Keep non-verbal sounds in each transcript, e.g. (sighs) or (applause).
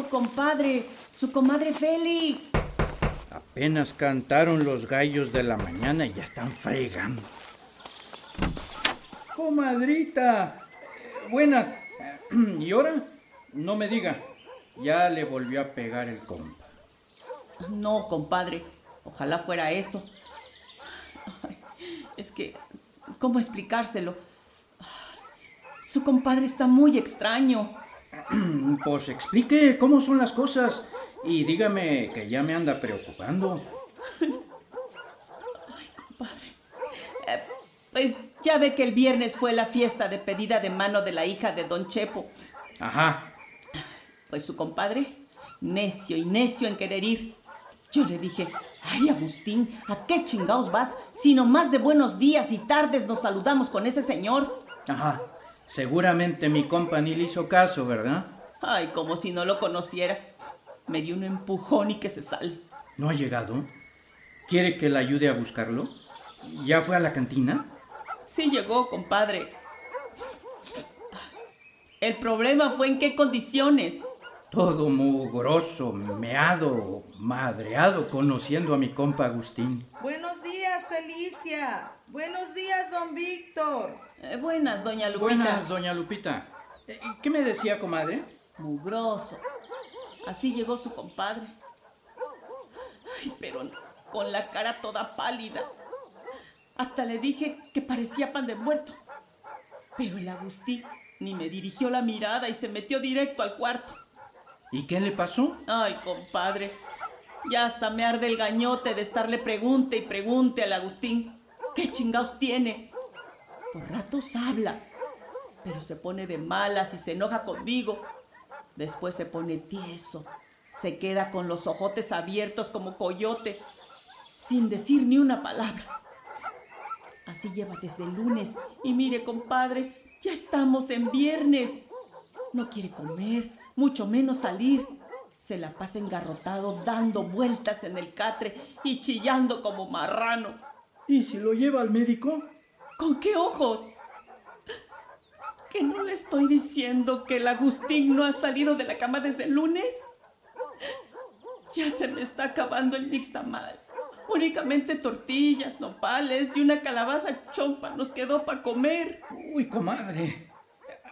Compadre, su comadre Félix. Apenas cantaron los gallos de la mañana y ya están fregando. Comadrita. Buenas. (clears throat) ¿Y ahora? No me diga. Ya le volvió a pegar el compa. No, compadre, ojalá fuera eso. Ay, es que, ¿cómo explicárselo? Su compadre está muy extraño. (clears throat) Pues explique cómo son las cosas y dígame que ya me anda preocupando. Eh, pues ya ve que el viernes fue la fiesta de pedida de mano de la hija de don Chepo. Ajá. Pues su compadre, necio y necio en querer ir. Yo le dije, ay Agustín, ¿a qué chingados vas? Si más de buenos días y tardes nos saludamos con ese señor. Ajá. Seguramente mi compa ni le hizo caso, ¿verdad? Ay, como si no lo conociera. Me dio un empujón y que se sale. ¿No ha llegado? ¿Quiere que la ayude a buscarlo? ¿Ya fue a la cantina? Sí llegó, compadre. El problema fue en qué condiciones. Todo mugroso, meado, madreado, conociendo a mi compa Agustín. Buenos días, Felicia. Buenos días, don Víctor. Eh, buenas, doña Lupita. Buenas, doña Lupita. Eh, ¿Qué me decía, comadre? Mugroso. Así llegó su compadre. Ay, pero con la cara toda pálida. Hasta le dije que parecía pan de muerto. Pero el Agustín ni me dirigió la mirada y se metió directo al cuarto. ¿Y qué le pasó? Ay, compadre. Ya hasta me arde el gañote de estarle pregunte y pregunte al Agustín. ¿Qué chingados tiene? Por ratos habla, pero se pone de malas y se enoja conmigo. Después se pone tieso, se queda con los ojotes abiertos como coyote, sin decir ni una palabra. Así lleva desde el lunes y mire, compadre, ya estamos en viernes. No quiere comer, mucho menos salir. Se la pasa engarrotado dando vueltas en el catre y chillando como marrano. ¿Y si lo lleva al médico? ¿Con qué ojos? ¿Que no le estoy diciendo que el Agustín no ha salido de la cama desde el lunes? Ya se me está acabando el mixtamal. Únicamente tortillas, nopales y una calabaza chompa nos quedó para comer. Uy, comadre.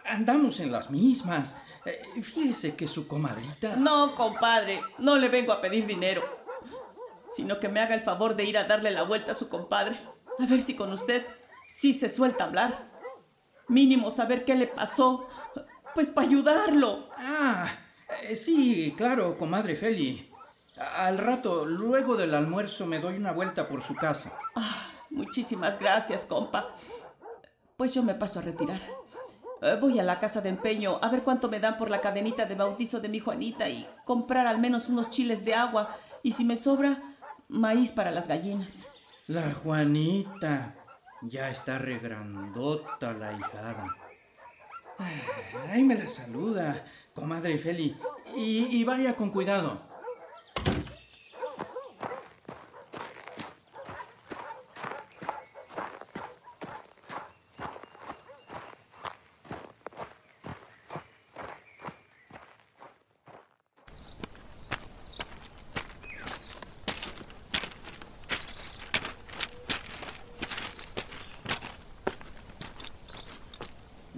Andamos en las mismas. Eh, fíjese que su comadrita... No, compadre, no le vengo a pedir dinero, sino que me haga el favor de ir a darle la vuelta a su compadre. A ver si con usted sí se suelta hablar. Mínimo saber qué le pasó, pues para ayudarlo. Ah, eh, sí, claro, comadre Feli. Al rato, luego del almuerzo, me doy una vuelta por su casa. Ah, muchísimas gracias, compa. Pues yo me paso a retirar. Eh, voy a la casa de empeño a ver cuánto me dan por la cadenita de bautizo de mi Juanita y comprar al menos unos chiles de agua y si me sobra, maíz para las gallinas. La Juanita. Ya está regrandota la hijada. Ahí me la saluda, comadre Feli. Y vaya con cuidado.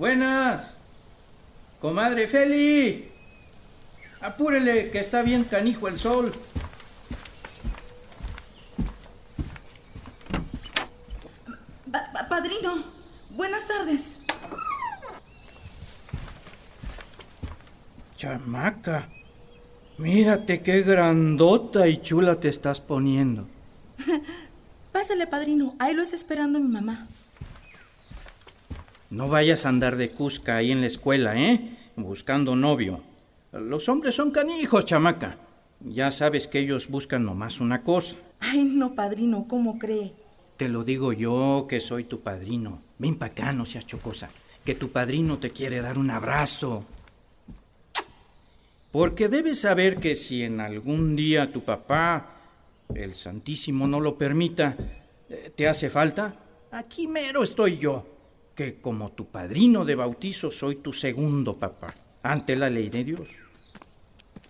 Buenas. Comadre Feli. Apúrele, que está bien canijo el sol. padrino, buenas tardes. Chamaca, mírate qué grandota y chula te estás poniendo. (laughs) Pásale, padrino, ahí lo está esperando mi mamá. No vayas a andar de cusca ahí en la escuela, ¿eh? Buscando novio. Los hombres son canijos, chamaca. Ya sabes que ellos buscan nomás una cosa. Ay, no, padrino, ¿cómo cree? Te lo digo yo, que soy tu padrino. Ven para acá, no seas chocosa. Que tu padrino te quiere dar un abrazo. Porque debes saber que si en algún día tu papá, el Santísimo, no lo permita, eh, te hace falta, aquí mero estoy yo, que como tu padrino de bautizo soy tu segundo papá, ante la ley de Dios.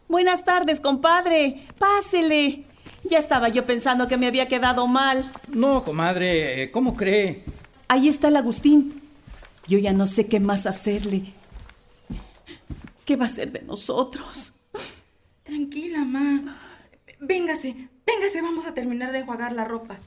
Buenas tardes, compadre. Pásele. Ya estaba yo pensando que me había quedado mal. No, comadre, ¿cómo cree? Ahí está el Agustín. Yo ya no sé qué más hacerle. ¿Qué va a ser de nosotros? Tranquila, ma. Véngase, véngase, vamos a terminar de enjuagar la ropa.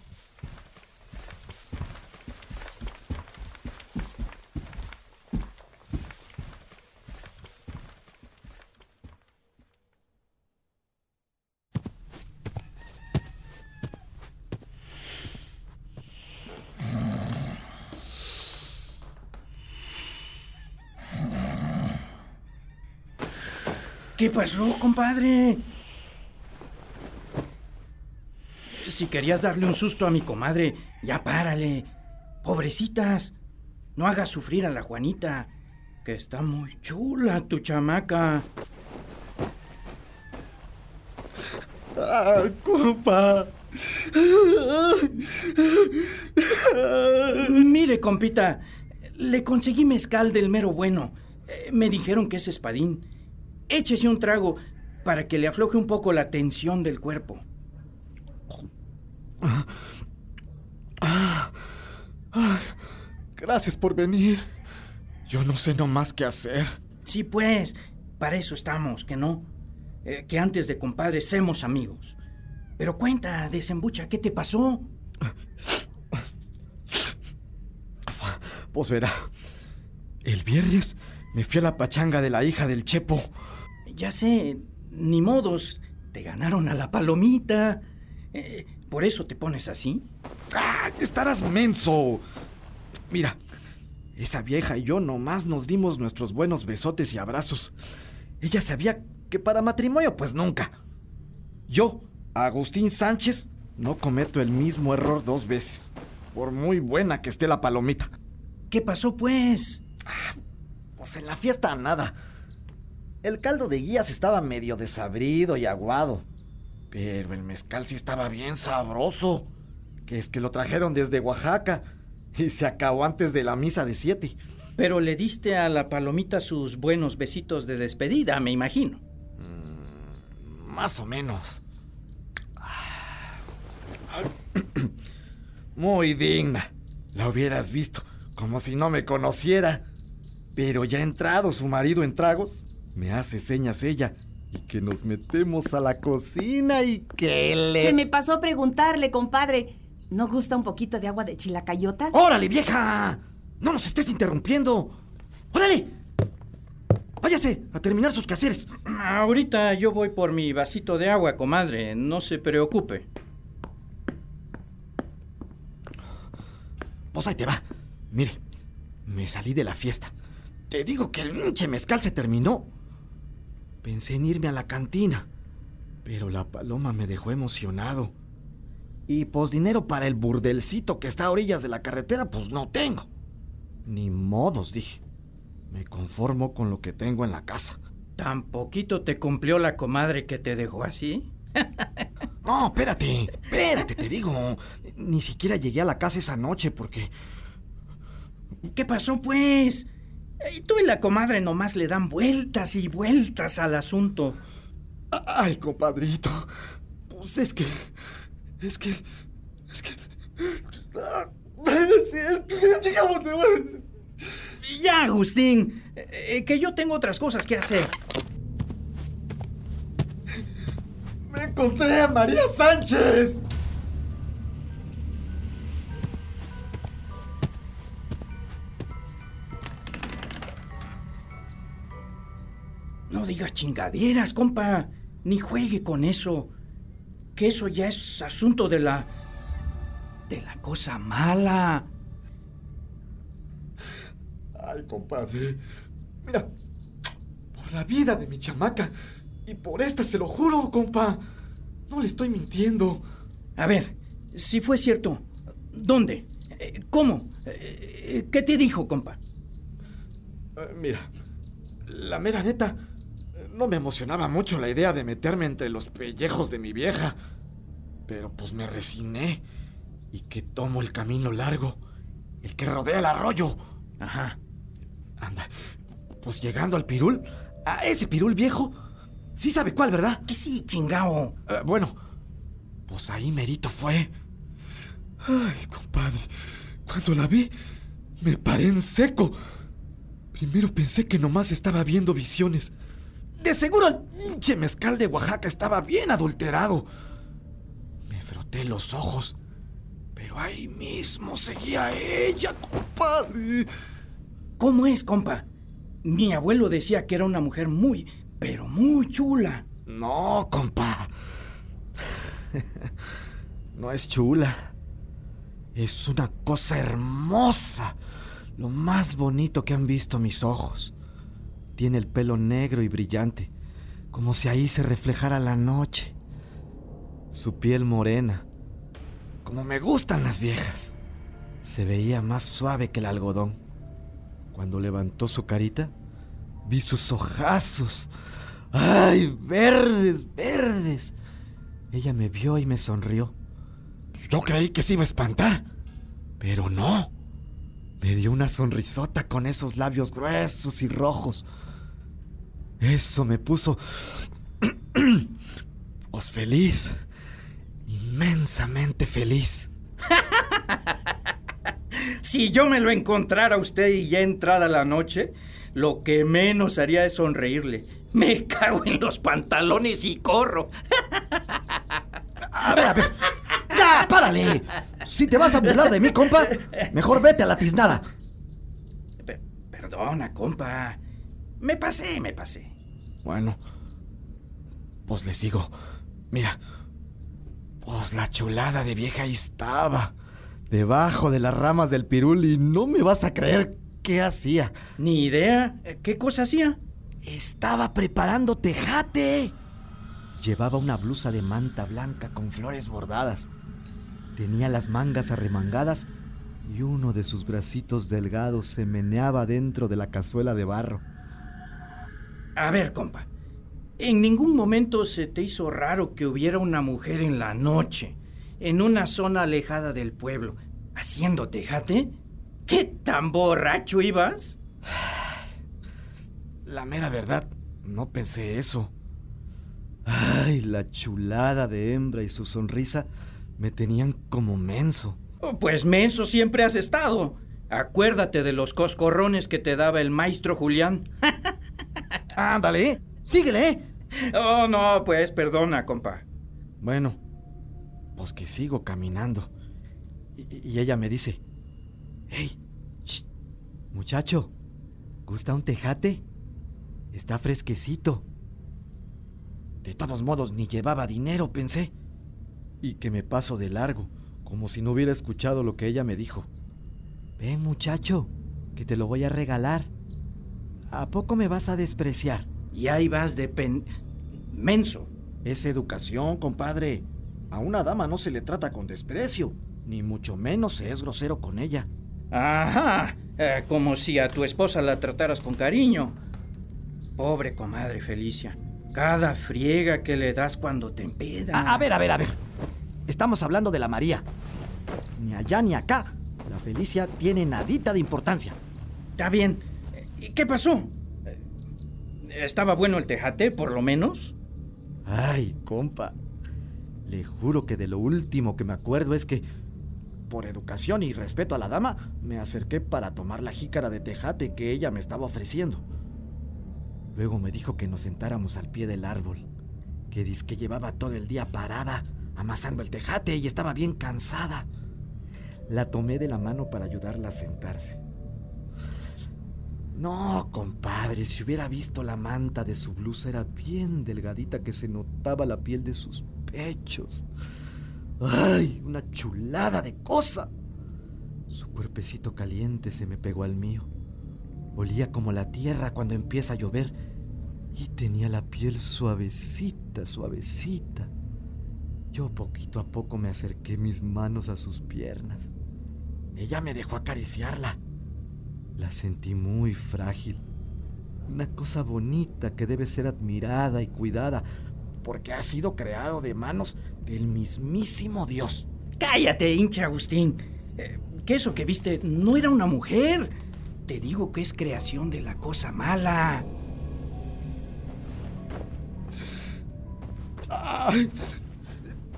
¿Qué pasó, compadre? Si querías darle un susto a mi comadre, ya párale. Pobrecitas, no hagas sufrir a la Juanita, que está muy chula tu chamaca. ¡Ah, compa! Mire, compita, le conseguí mezcal del mero bueno. Eh, me dijeron que es espadín. Échese un trago para que le afloje un poco la tensión del cuerpo. Ah, gracias por venir. Yo no sé nomás qué hacer. Sí, pues, para eso estamos, que no. Eh, que antes de compadres seamos amigos. Pero cuenta, desembucha, ¿qué te pasó? Pues verá, el viernes me fui a la pachanga de la hija del Chepo. Ya sé, ni modos, te ganaron a la palomita. Eh, ¿Por eso te pones así? ¡Ah! Estarás menso. Mira, esa vieja y yo nomás nos dimos nuestros buenos besotes y abrazos. Ella sabía que para matrimonio, pues nunca. Yo, Agustín Sánchez, no cometo el mismo error dos veces. Por muy buena que esté la palomita. ¿Qué pasó, pues? Ah, pues en la fiesta nada. El caldo de guías estaba medio desabrido y aguado. Pero el mezcal sí estaba bien sabroso. Que es que lo trajeron desde Oaxaca y se acabó antes de la misa de siete. Pero le diste a la palomita sus buenos besitos de despedida, me imagino. Mm, más o menos. (clears throat) Muy digna. La hubieras visto, como si no me conociera. Pero ya entrado su marido en tragos, me hace señas ella y que nos metemos a la cocina y que le... Se me pasó preguntarle, compadre. ¿No gusta un poquito de agua de chilacayota? ¡Órale, vieja! ¡No nos estés interrumpiendo! ¡Órale! Váyase a terminar sus quehaceres. Ahorita yo voy por mi vasito de agua, comadre. No se preocupe. Pues ahí te va. Mire, me salí de la fiesta. Te digo que el pinche mezcal se terminó. Pensé en irme a la cantina, pero la paloma me dejó emocionado. Y pues dinero para el burdelcito que está a orillas de la carretera, pues no tengo. Ni modos, dije. Me conformo con lo que tengo en la casa. ¿Tan poquito te cumplió la comadre que te dejó así? (laughs) no, espérate, espérate, te digo. Ni siquiera llegué a la casa esa noche porque... ¿Qué pasó, pues? Y tú y la comadre nomás le dan vueltas y vueltas al asunto. Ay, compadrito. Pues es que. Es que. Es que. Ya, Agustín, eh, que yo tengo otras cosas que hacer. ¡Me encontré a María Sánchez! No diga chingaderas, compa. Ni juegue con eso. Que eso ya es asunto de la... de la cosa mala. Ay, compadre. Mira, por la vida de mi chamaca. Y por esta se lo juro, compa. No le estoy mintiendo. A ver, si fue cierto, ¿dónde? Eh, ¿Cómo? Eh, ¿Qué te dijo, compa? Eh, mira, la mera neta, no me emocionaba mucho la idea de meterme entre los pellejos de mi vieja. Pero pues me resigné y que tomo el camino largo, el que rodea el arroyo. Ajá. Anda, pues llegando al pirul, a ese pirul viejo, sí sabe cuál, ¿verdad? Que sí, chingao. Eh, bueno, pues ahí merito fue. Ay, compadre, cuando la vi, me paré en seco. Primero pensé que nomás estaba viendo visiones. De seguro el pinche mezcal de Oaxaca estaba bien adulterado. Me froté los ojos, pero ahí mismo seguía ella, compadre. ¿Cómo es, compa? Mi abuelo decía que era una mujer muy, pero muy chula. No, compa. no es chula. Es una cosa hermosa. Lo más bonito que han visto mis ojos. Tiene el pelo negro y brillante, como si ahí se reflejara la noche. Su piel morena, como me gustan las viejas. Se veía más suave que el algodón. Cuando levantó su carita, vi sus ojazos. ¡Ay, verdes, verdes! Ella me vio y me sonrió. Yo creí que se iba a espantar, pero no. Me dio una sonrisota con esos labios gruesos y rojos. Eso me puso... (clears throat) pues feliz. Inmensamente feliz. (laughs) Si yo me lo encontrara a usted y ya entrada la noche, lo que menos haría es sonreírle. Me (laughs) cago en los pantalones y corro. A ver, a ver. ¡Ya, párale! Si te vas a burlar de mí, compa, mejor vete a la tiznada. Pe- perdona, compa. Me pasé, me pasé. Bueno, pues le sigo. Mira, pues la chulada de vieja ahí estaba, debajo de las ramas del pirul y no me vas a creer qué hacía. Ni idea. ¿Qué cosa hacía? Estaba preparando tejate. Llevaba una blusa de manta blanca con flores bordadas. Tenía las mangas arremangadas y uno de sus bracitos delgados se meneaba dentro de la cazuela de barro. A ver, compa. ¿En ningún momento se te hizo raro que hubiera una mujer en la noche, en una zona alejada del pueblo, haciendo tejate? ¿Qué tan borracho ibas? (sighs) La mera verdad, no pensé eso. Ay, la chulada de hembra y su sonrisa me tenían como menso. Oh, Pues menso siempre has estado. Acuérdate de los coscorrones que te daba el maestro Julián. (laughs) Ándale, síguele. Oh, no, pues perdona, compa. Bueno, pues que sigo caminando. Y, y ella me dice, hey, shh, muchacho, ¿gusta un tejate? Está fresquecito. De todos modos, ni llevaba dinero, pensé. Y que me paso de largo, como si no hubiera escuchado lo que ella me dijo. Ven, muchacho, que te lo voy a regalar. ¿A poco me vas a despreciar? Y ahí vas de pen... menso. Es educación, compadre. A una dama no se le trata con desprecio, ni mucho menos se es grosero con ella. Ajá, eh, como si a tu esposa la trataras con cariño. Pobre comadre Felicia, cada friega que le das cuando te empeda. A, a ver, a ver, a ver. Estamos hablando de la María. Ni allá ni acá. La Felicia tiene nadita de importancia. Está bien. ¿Y qué pasó? ¿Estaba bueno el tejate, por lo menos? Ay, compa. Le juro que de lo último que me acuerdo es que por educación y respeto a la dama, me acerqué para tomar la jícara de tejate que ella me estaba ofreciendo. Luego me dijo que nos sentáramos al pie del árbol, que que llevaba todo el día parada, amasando el tejate y estaba bien cansada. La tomé de la mano para ayudarla a sentarse. No, compadre, si hubiera visto la manta de su blusa era bien delgadita que se notaba la piel de sus pechos. ¡Ay! Una chulada de cosa. Su cuerpecito caliente se me pegó al mío. Olía como la tierra cuando empieza a llover y tenía la piel suavecita, suavecita. Yo poquito a poco me acerqué mis manos a sus piernas. Ella me dejó acariciarla. La sentí muy frágil. Una cosa bonita que debe ser admirada y cuidada, porque ha sido creado de manos del mismísimo Dios. Cállate, hincha Agustín. Eh, ¿Qué eso que viste no era una mujer. Te digo que es creación de la cosa mala. Ay,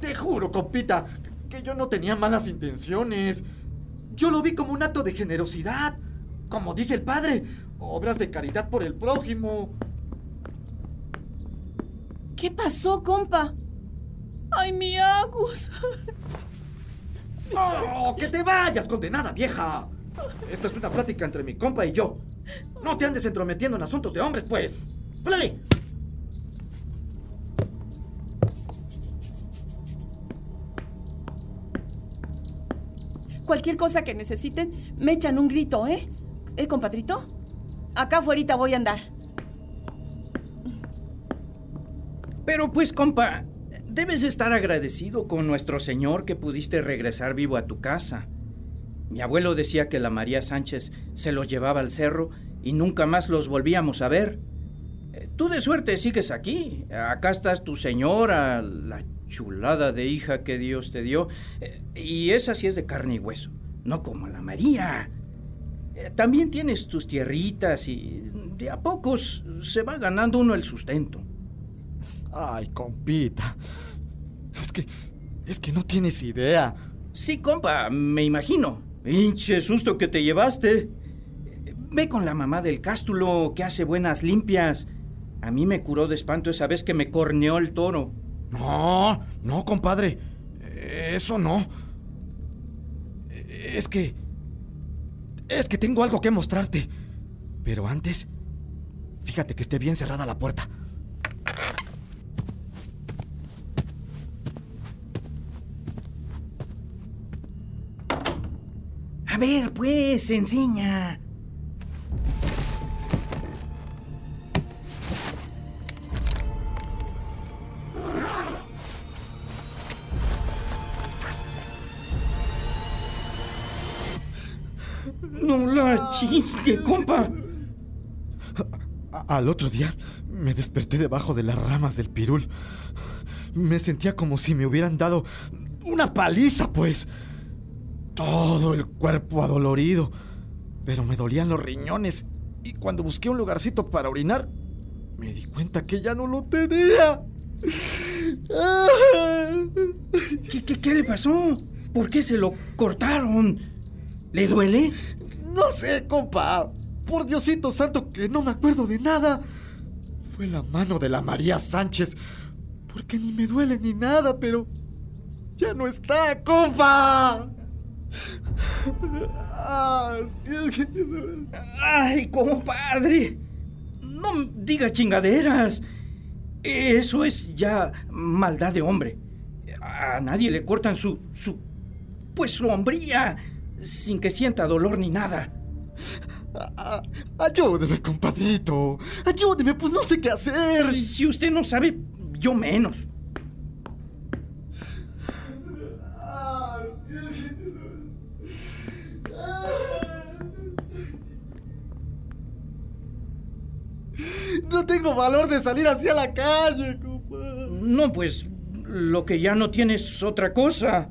te juro, compita, que yo no tenía malas intenciones. Yo lo vi como un acto de generosidad. Como dice el padre, obras de caridad por el prójimo. ¿Qué pasó, compa? ¡Ay, mi Agus! ¡No! ¡Que te vayas, condenada vieja! Esta es una plática entre mi compa y yo. No te andes entrometiendo en asuntos de hombres, pues. ¡Órale! Cualquier cosa que necesiten, me echan un grito, ¿eh? ¿Eh, compadrito? Acá afuera voy a andar. Pero pues, compa, debes estar agradecido con nuestro Señor que pudiste regresar vivo a tu casa. Mi abuelo decía que la María Sánchez se los llevaba al cerro y nunca más los volvíamos a ver. Eh, tú de suerte sigues aquí. Acá estás tu señora, la chulada de hija que Dios te dio. Eh, y esa sí es de carne y hueso, no como la María. Eh, también tienes tus tierritas y de a pocos se va ganando uno el sustento. Ay, compita. Es que. Es que no tienes idea. Sí, compa, me imagino. Hinche susto que te llevaste. Ve con la mamá del cástulo que hace buenas limpias. A mí me curó de espanto esa vez que me corneó el toro. No, no, compadre. Eso no. Es que es que tengo algo que mostrarte. Pero antes, fíjate que esté bien cerrada la puerta. A ver, pues, enseña. Chingue, compa. al otro día me desperté debajo de las ramas del pirul. Me sentía como si me hubieran dado una paliza, pues. Todo el cuerpo adolorido. Pero me dolían los riñones. Y cuando busqué un lugarcito para orinar, me di cuenta que ya no lo tenía. ¿Qué, qué, qué le pasó? ¿Por qué se lo cortaron? ¿Le duele? No sé, compa. Por Diosito santo que no me acuerdo de nada. Fue la mano de la María Sánchez. Porque ni me duele ni nada, pero... Ya no está, compa. Ay, compadre. No diga chingaderas. Eso es ya maldad de hombre. A nadie le cortan su. su. pues su hombría sin que sienta dolor ni nada. ayúdeme, compadrito. Ayúdeme, pues no sé qué hacer. Si usted no sabe, yo menos. No tengo valor de salir hacia la calle, compadre. No, pues lo que ya no tienes es otra cosa.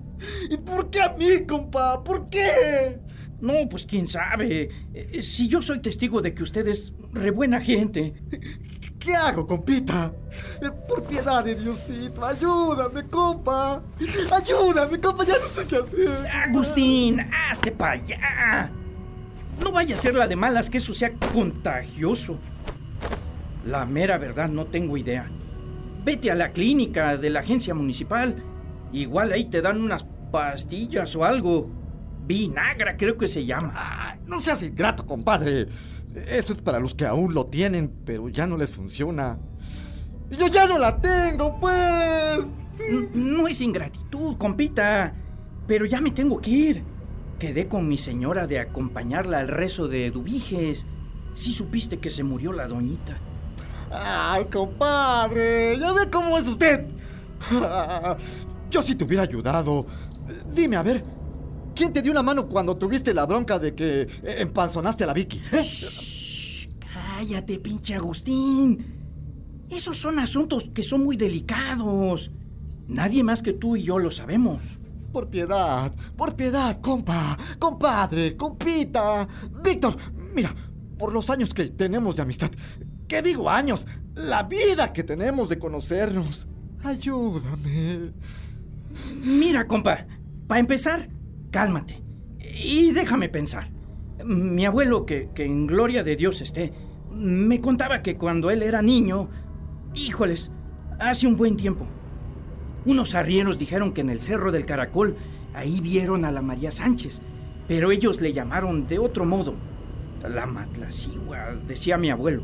¿Y por qué a mí, compa? ¿Por qué? No, pues quién sabe. Eh, si yo soy testigo de que usted es re buena gente. ¿Qué hago, compita? Eh, Por piedad de Diosito, ayúdame, compa. Ayúdame, compa, ya no sé qué hacer. Agustín, hazte para allá. No vaya a ser la de malas que eso sea contagioso. La mera verdad no tengo idea. Vete a la clínica de la agencia municipal. Igual ahí te dan unas pastillas o algo. Vinagra creo que se llama. Ay, no seas ingrato, compadre. Esto es para los que aún lo tienen, pero ya no les funciona. Yo ya no la tengo, pues. No es ingratitud, compita. Pero ya me tengo que ir. Quedé con mi señora de acompañarla al rezo de Dubiges. Sí supiste que se murió la doñita. Ay, compadre, ya ve cómo es usted. Yo sí te hubiera ayudado. Dime, a ver, ¿quién te dio una mano cuando tuviste la bronca de que eh, empanzonaste a la Vicky? eh? Shh, cállate, pinche Agustín. Esos son asuntos que son muy delicados. Nadie más que tú y yo lo sabemos. Por piedad, por piedad, compa, compadre, compita. Víctor, mira, por los años que tenemos de amistad, ¿qué digo años? La vida que tenemos de conocernos. Ayúdame. Mira, compa, para empezar, cálmate y déjame pensar. Mi abuelo, que, en gloria de Dios esté, me contaba que cuando él era niño, híjoles, hace un buen tiempo, unos arrieros dijeron que en el Cerro del Caracol ahí vieron a la María Sánchez, pero ellos le llamaron de otro modo. La Matlacigua, decía mi abuelo.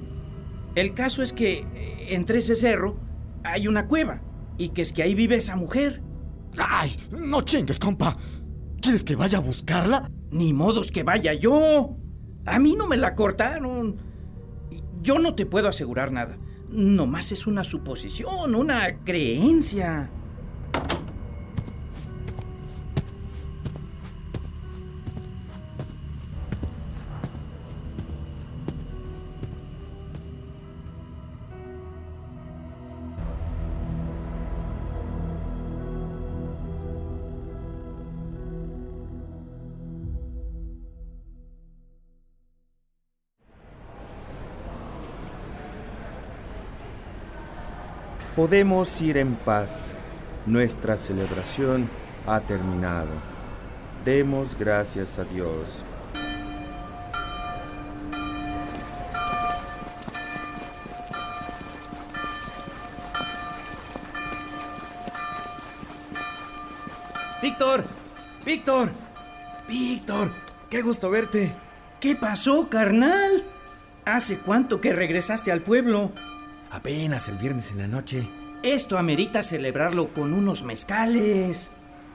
El caso es que eh, entre ese cerro hay una cueva y que es que ahí vive esa mujer. Ay, no chingues, compa. ¿Quieres que vaya a buscarla? Ni modos que vaya yo. A mí no me la cortaron. Yo no te puedo asegurar nada. Nomás es una suposición, una creencia. Podemos ir en paz. Nuestra celebración ha terminado. Demos gracias a Dios. Víctor, Víctor, Víctor, qué gusto verte. ¿Qué pasó, carnal? ¿Hace cuánto que regresaste al pueblo? Apenas el viernes en la noche. Esto amerita celebrarlo con unos mezcales.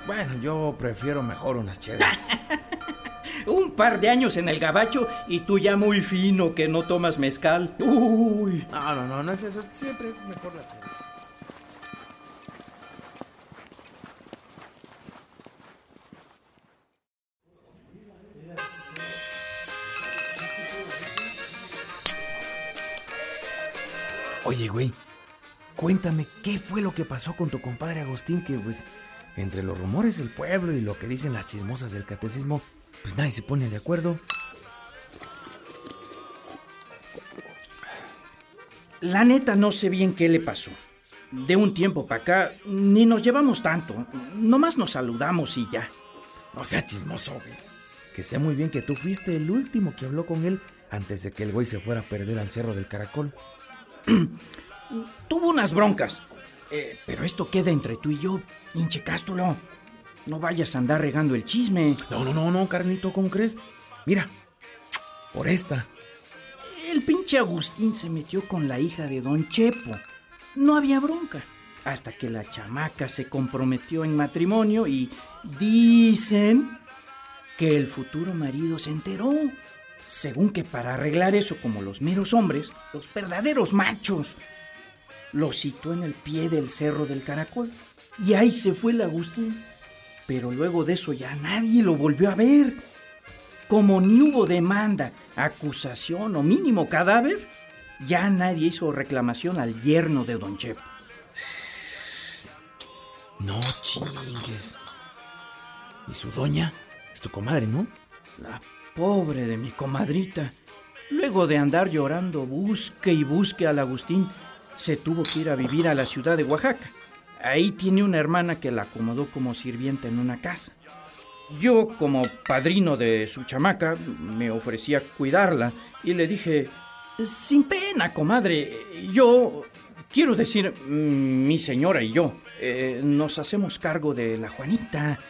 Bueno, yo prefiero mejor unas chéveres. (laughs) Un par de años en el gabacho y tú ya muy fino que no tomas mezcal. Uy. No, no, no, no es eso, es que siempre es mejor la chévere. Oye, güey, cuéntame qué fue lo que pasó con tu compadre Agustín, que pues entre los rumores del pueblo y lo que dicen las chismosas del catecismo, pues nadie se pone de acuerdo. La neta no sé bien qué le pasó. De un tiempo para acá ni nos llevamos tanto. Nomás nos saludamos y ya. No sea chismoso, güey. Que sé muy bien que tú fuiste el último que habló con él antes de que el güey se fuera a perder al cerro del caracol. (clears throat) Tuvo unas broncas. Eh, pero esto queda entre tú y yo, hinche cástulo. No vayas a andar regando el chisme. No, no, no, no, Carlito, ¿cómo crees? Mira, por esta. El pinche Agustín se metió con la hija de Don Chepo. No había bronca. Hasta que la chamaca se comprometió en matrimonio y dicen que el futuro marido se enteró. Según que para arreglar eso como los meros hombres, los verdaderos machos, lo citó en el pie del cerro del caracol. Y ahí se fue el Agustín. Pero luego de eso ya nadie lo volvió a ver. Como ni hubo demanda, acusación o mínimo cadáver, ya nadie hizo reclamación al yerno de Don Chepo. (sighs) No chingues. ¿Y su doña? Es tu comadre, ¿no? La pobre de mi comadrita. Luego de andar llorando, busque y busque al Agustín, se tuvo que ir a vivir a la ciudad de Oaxaca. Ahí tiene una hermana que la acomodó como sirvienta en una casa. Yo, como padrino de su chamaca, me ofrecí a cuidarla y le dije, sin pena, comadre, yo, quiero decir, mm, mi señora y yo, eh, nos hacemos cargo de la Juanita,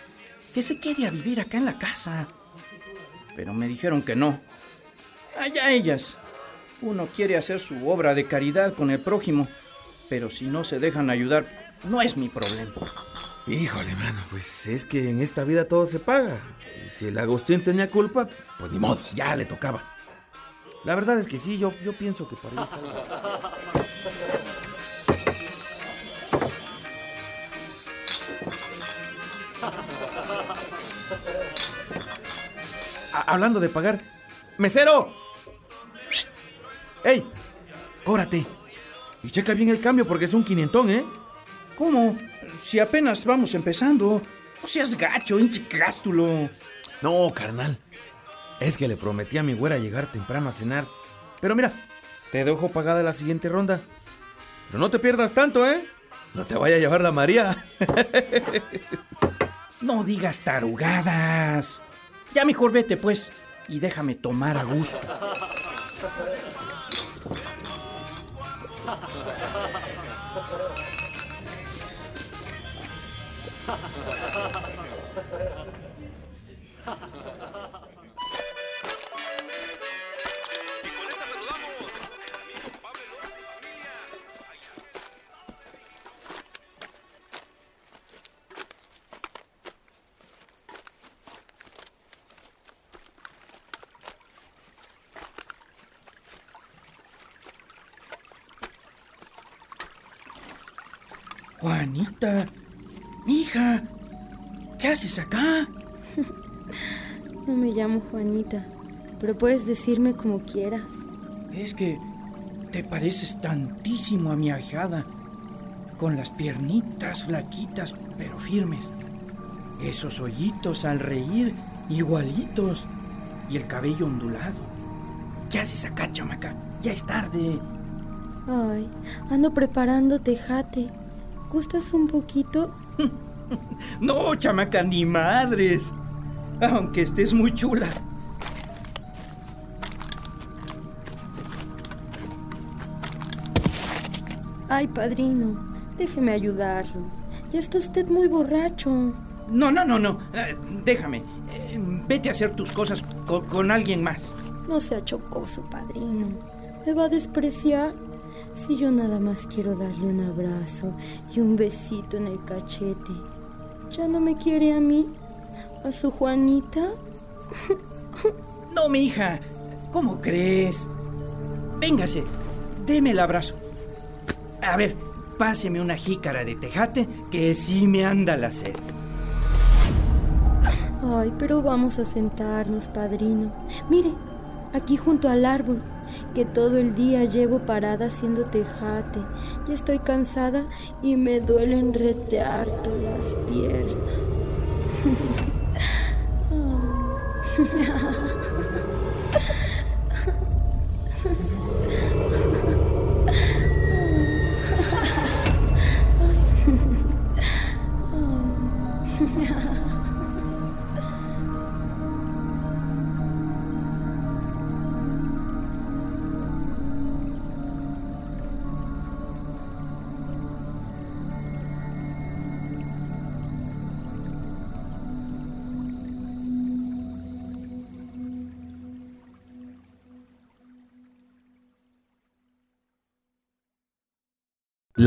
que se quede a vivir acá en la casa. Pero me dijeron que no. Allá ellas. Uno quiere hacer su obra de caridad con el prójimo, pero si no se dejan ayudar, no es mi problema. Híjole, mano, pues es que en esta vida todo se paga. Y si el Agustín tenía culpa, pues ni modo, ya le tocaba. La verdad es que sí, yo, yo pienso que por ahí está. Hablando de pagar, ¡mesero! ¡Ey! ¡Cóbrate! Y checa bien el cambio porque es un quinientón, ¿eh? ¿Cómo? Si apenas vamos empezando. No seas gacho, hinche cástulo. No, carnal. Es que le prometí a mi güera llegar temprano a cenar. Pero mira, te dejo pagada la siguiente ronda. Pero no te pierdas tanto, ¿eh? No te vaya a llevar la María. (laughs) No digas tarugadas. Ya mejor vete, pues, y déjame tomar a gusto. Juanita, hija, ¿qué haces acá? No me llamo Juanita, pero puedes decirme como quieras. Es que te pareces tantísimo a mi ahijada, con las piernitas flaquitas pero firmes, esos hoyitos al reír igualitos y el cabello ondulado. ¿Qué haces acá, chamaca? Ya es tarde. Ay, ando preparando tejate. ¿Gustas un poquito? (laughs) No, chamaca, ni madres. Aunque estés muy chula. Ay, padrino, déjeme ayudarlo. Ya está usted muy borracho. No, no, no, no. Eh, déjame. Eh, vete a hacer tus cosas co- con alguien más. No sea chocoso, padrino. ¿Me va a despreciar? Si yo nada más quiero darle un abrazo y un besito en el cachete. ¿Ya no me quiere a mí? ¿A su Juanita? (laughs) No, mi hija. ¿Cómo crees? Véngase, deme el abrazo. A ver, páseme una jícara de tejate que sí me anda la sed. Ay, pero vamos a sentarnos, padrino. Mire, aquí junto al árbol, que todo el día llevo parada haciendo tejate. Ya estoy cansada y me duelen rete harto las piernas. (laughs)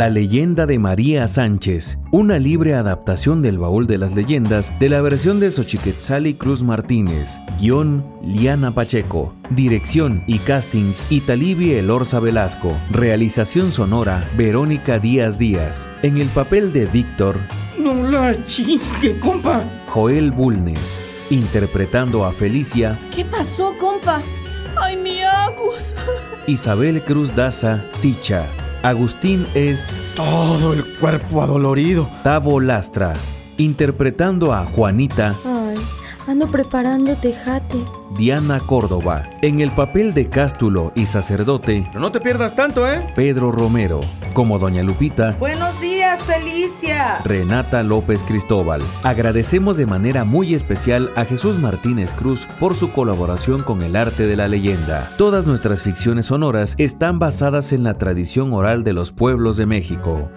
La leyenda de María Sánchez, una libre adaptación del baúl de las leyendas de la versión de Xochiquetzali Cruz Martínez, guion Liana Pacheco, dirección y casting Italibi Elorza Velasco, realización sonora Verónica Díaz Díaz, en el papel de Víctor, No la chingue, compa. Joel Bulnes, interpretando a Felicia, ¿Qué pasó, compa? ¡Ay, mi Agus! Isabel Cruz Daza, Ticha, Agustín es Todo el cuerpo adolorido. Tavo Lastra, interpretando a Juanita, Ay, ando preparando tejate. Diana Córdoba. En el papel de cástulo y sacerdote, Pero no te pierdas tanto, ¿eh? Pedro Romero. Como Doña Lupita, Buenos Felicia. Renata López Cristóbal. Agradecemos de manera muy especial a Jesús Martínez Cruz por su colaboración con el arte de la leyenda. Todas nuestras ficciones sonoras están basadas en la tradición oral de los pueblos de México.